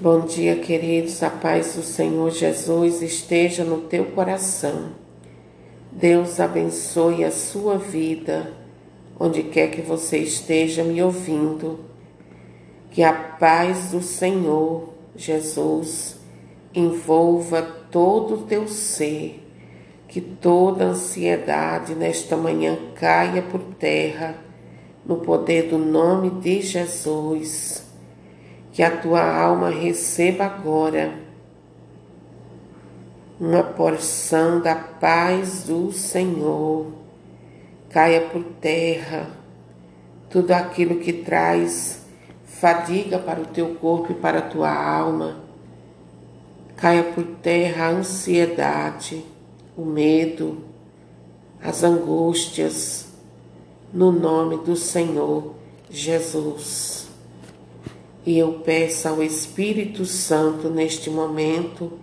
Bom dia, queridos. A paz do Senhor Jesus esteja no teu coração. Deus abençoe a sua vida, onde quer que você esteja me ouvindo. Que a paz do Senhor Jesus envolva todo o teu ser, que toda ansiedade nesta manhã caia por terra, no poder do nome de Jesus que a tua alma receba agora uma porção da paz do Senhor. Caia por terra tudo aquilo que traz fadiga para o teu corpo e para a tua alma. Caia por terra a ansiedade, o medo, as angústias, no nome do Senhor Jesus. E eu peço ao Espírito Santo neste momento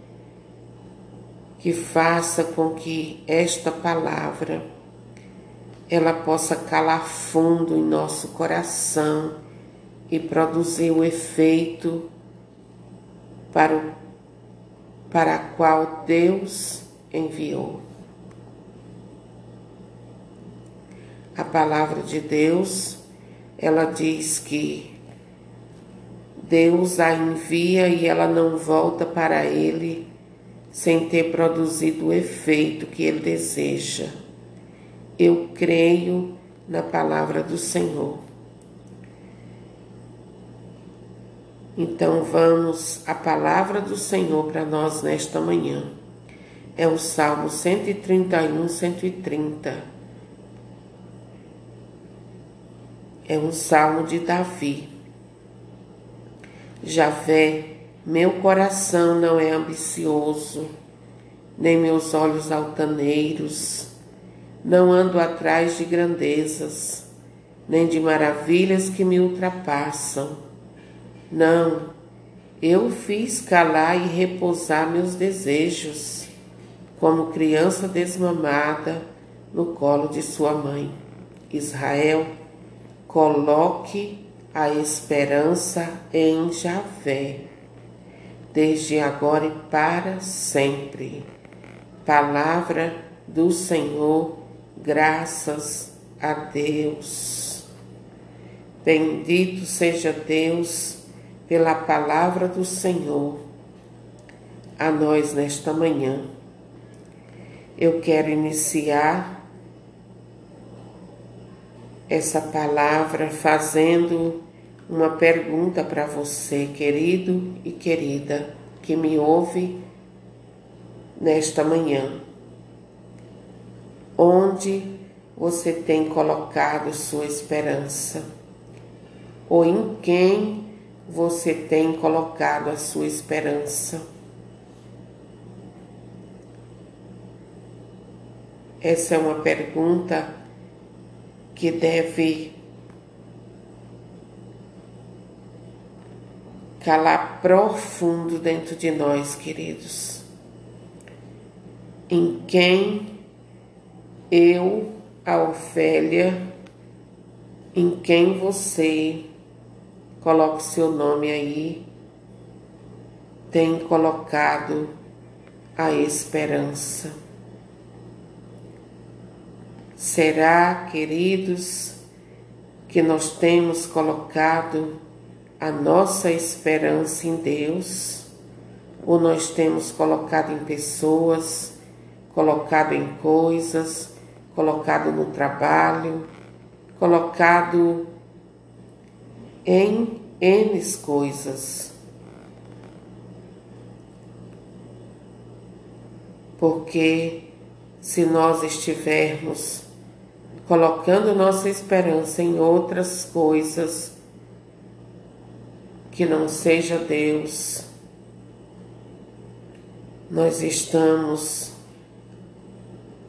que faça com que esta palavra ela possa calar fundo em nosso coração e produzir o efeito para o para a qual Deus enviou. A palavra de Deus, ela diz que Deus a envia e ela não volta para ele sem ter produzido o efeito que ele deseja. Eu creio na palavra do Senhor. Então vamos à palavra do Senhor para nós nesta manhã. É o Salmo 131, 130. É um salmo de Davi. Javé, meu coração não é ambicioso, nem meus olhos altaneiros. Não ando atrás de grandezas, nem de maravilhas que me ultrapassam. Não, eu fiz calar e repousar meus desejos, como criança desmamada no colo de sua mãe. Israel, coloque a esperança em Javé, desde agora e para sempre. Palavra do Senhor, graças a Deus. Bendito seja Deus pela palavra do Senhor a nós nesta manhã. Eu quero iniciar essa palavra fazendo uma pergunta para você, querido e querida, que me ouve nesta manhã. Onde você tem colocado sua esperança? Ou em quem você tem colocado a sua esperança? Essa é uma pergunta que deve calar profundo dentro de nós, queridos. Em quem eu, a Ofélia, em quem você, coloque seu nome aí, tem colocado a esperança. Será, queridos, que nós temos colocado a nossa esperança em Deus, ou nós temos colocado em pessoas, colocado em coisas, colocado no trabalho, colocado em N coisas. Porque se nós estivermos colocando nossa esperança em outras coisas, que não seja Deus, nós estamos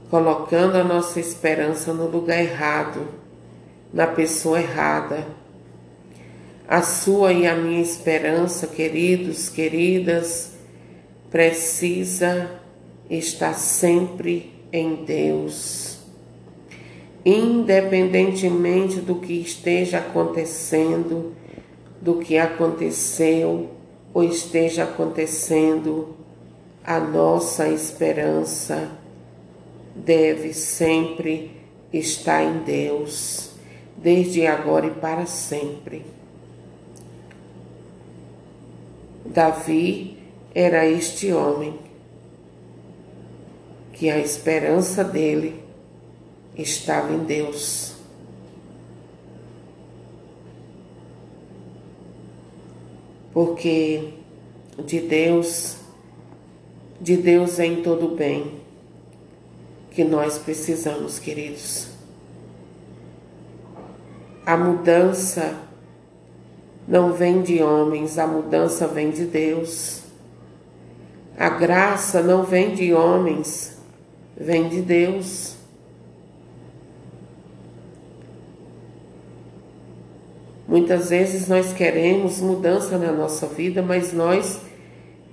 colocando a nossa esperança no lugar errado, na pessoa errada. A sua e a minha esperança, queridos, queridas, precisa estar sempre em Deus. Independentemente do que esteja acontecendo, do que aconteceu ou esteja acontecendo, a nossa esperança deve sempre estar em Deus, desde agora e para sempre. Davi era este homem que a esperança dele estava em Deus. Porque de Deus, de Deus é em todo bem que nós precisamos, queridos. A mudança não vem de homens, a mudança vem de Deus. A graça não vem de homens, vem de Deus. Muitas vezes nós queremos mudança na nossa vida, mas nós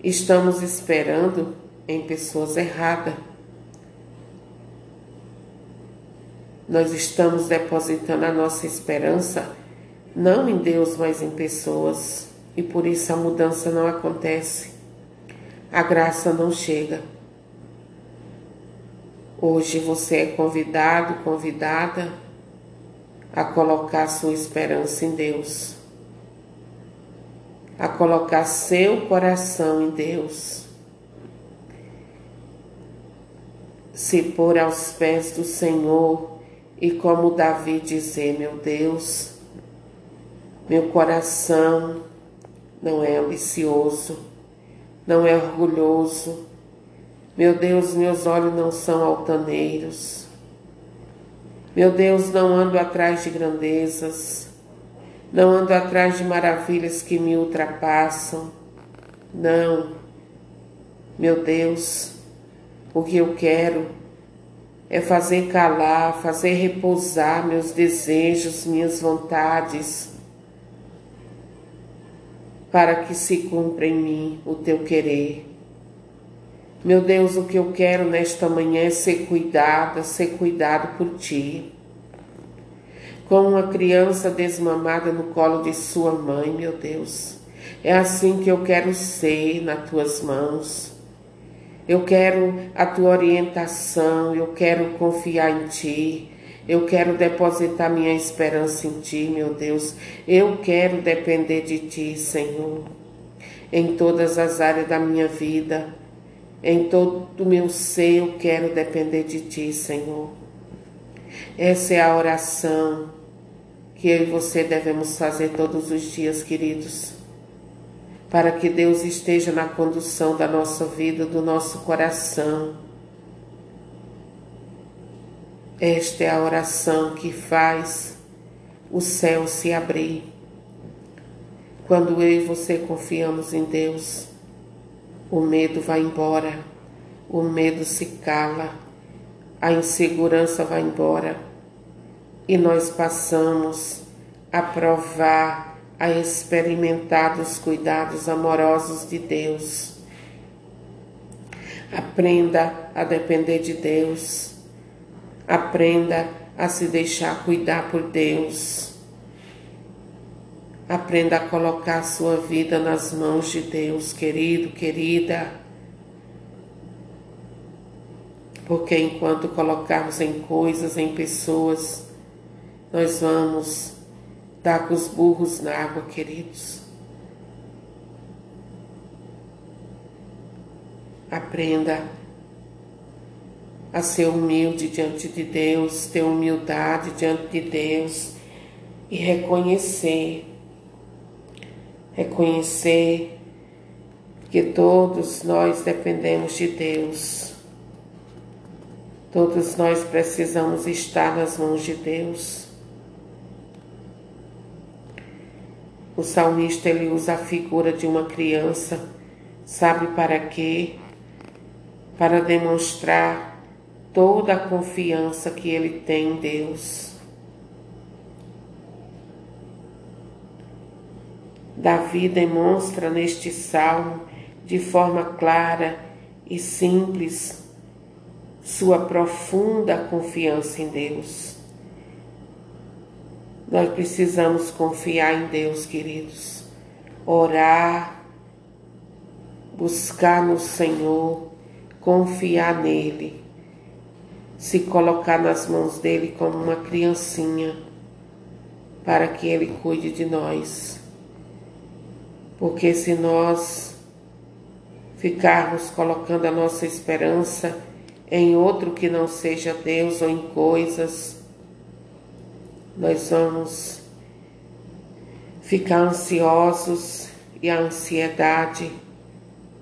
estamos esperando em pessoas erradas. Nós estamos depositando a nossa esperança não em Deus, mas em pessoas, e por isso a mudança não acontece. A graça não chega. Hoje você é convidado, convidada a colocar sua esperança em Deus, a colocar seu coração em Deus, se pôr aos pés do Senhor e, como Davi, dizer: Meu Deus, meu coração não é ambicioso, não é orgulhoso. Meu Deus, meus olhos não são altaneiros. Meu Deus, não ando atrás de grandezas, não ando atrás de maravilhas que me ultrapassam. Não, meu Deus, o que eu quero é fazer calar, fazer repousar meus desejos, minhas vontades para que se cumpra em mim o teu querer. Meu Deus, o que eu quero nesta manhã é ser cuidada, ser cuidado por ti. Como uma criança desmamada no colo de sua mãe, meu Deus. É assim que eu quero ser nas tuas mãos. Eu quero a tua orientação, eu quero confiar em ti. Eu quero depositar minha esperança em Ti, meu Deus. Eu quero depender de Ti, Senhor, em todas as áreas da minha vida. Em todo o meu ser, eu quero depender de Ti, Senhor. Essa é a oração que eu e você devemos fazer todos os dias, queridos, para que Deus esteja na condução da nossa vida, do nosso coração esta é a oração que faz o céu se abrir. Quando eu e você confiamos em Deus, o medo vai embora, o medo se cala, a insegurança vai embora e nós passamos a provar, a experimentar os cuidados amorosos de Deus. Aprenda a depender de Deus Aprenda a se deixar cuidar por Deus. Aprenda a colocar a sua vida nas mãos de Deus, querido, querida. Porque enquanto colocarmos em coisas, em pessoas, nós vamos dar com os burros na água, queridos. Aprenda a ser humilde diante de Deus, ter humildade diante de Deus e reconhecer, reconhecer que todos nós dependemos de Deus. Todos nós precisamos estar nas mãos de Deus. O salmista ele usa a figura de uma criança, sabe para quê? Para demonstrar toda a confiança que ele tem em Deus. Davi demonstra neste salmo de forma clara e simples sua profunda confiança em Deus. Nós precisamos confiar em Deus, queridos. Orar, buscar no Senhor, confiar nele, se colocar nas mãos dele como uma criancinha, para que ele cuide de nós. Porque se nós ficarmos colocando a nossa esperança em outro que não seja Deus ou em coisas, nós vamos ficar ansiosos e a ansiedade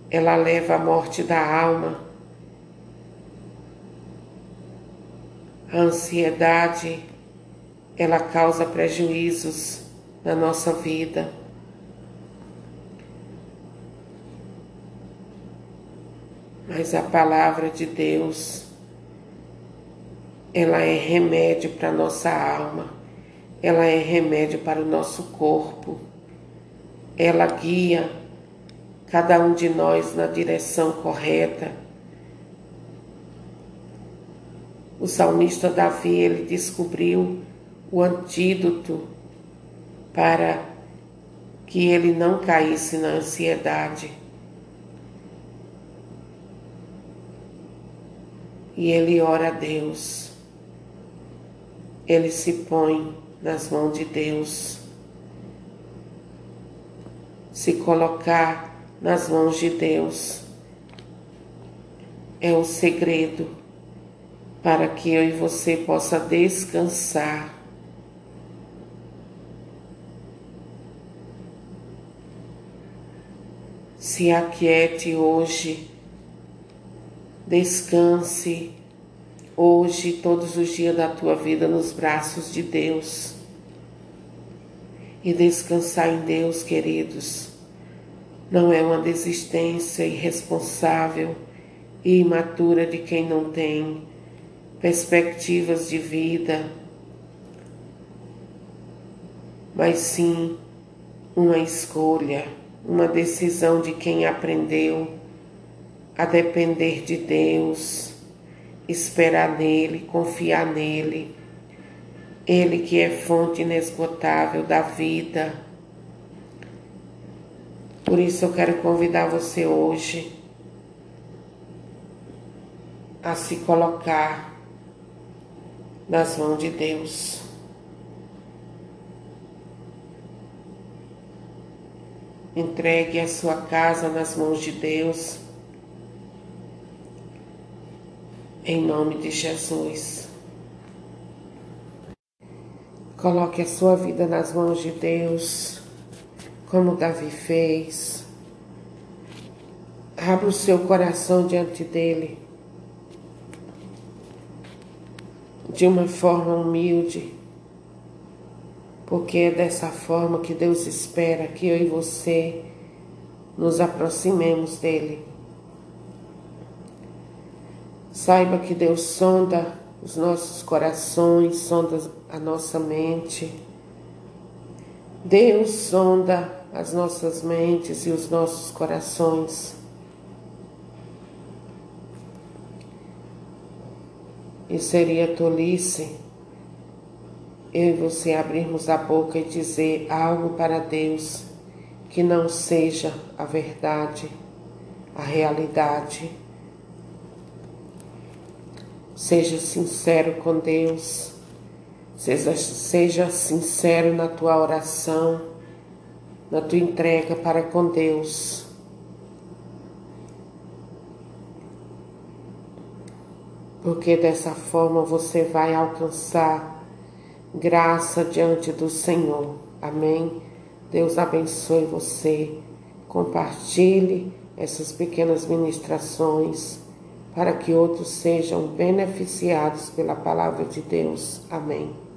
ela leva à morte da alma. A ansiedade ela causa prejuízos na nossa vida. Mas a palavra de Deus ela é remédio para nossa alma ela é remédio para o nosso corpo, ela guia cada um de nós na direção correta. O salmista Davi, ele descobriu o antídoto para que ele não caísse na ansiedade. E ele ora a Deus. Ele se põe nas mãos de Deus. Se colocar nas mãos de Deus é o segredo para que eu e você possa descansar. Se aquiete hoje, descanse hoje, todos os dias da tua vida, nos braços de Deus. E descansar em Deus, queridos, não é uma desistência irresponsável e imatura de quem não tem perspectivas de vida, mas sim uma escolha, uma decisão de quem aprendeu a depender de Deus esperar nele, confiar nele. Ele que é fonte inesgotável da vida. Por isso eu quero convidar você hoje a se colocar nas mãos de Deus. Entregue a sua casa nas mãos de Deus. Em nome de Jesus. Coloque a sua vida nas mãos de Deus, como Davi fez. Abra o seu coração diante dele, de uma forma humilde, porque é dessa forma que Deus espera que eu e você nos aproximemos dele. Saiba que Deus sonda os nossos corações, sonda a nossa mente. Deus sonda as nossas mentes e os nossos corações. E seria tolice eu e você abrirmos a boca e dizer algo para Deus que não seja a verdade, a realidade. Seja sincero com Deus. Seja, seja sincero na tua oração, na tua entrega para com Deus. Porque dessa forma você vai alcançar graça diante do Senhor. Amém? Deus abençoe você. Compartilhe essas pequenas ministrações para que outros sejam beneficiados pela palavra de Deus. Amém.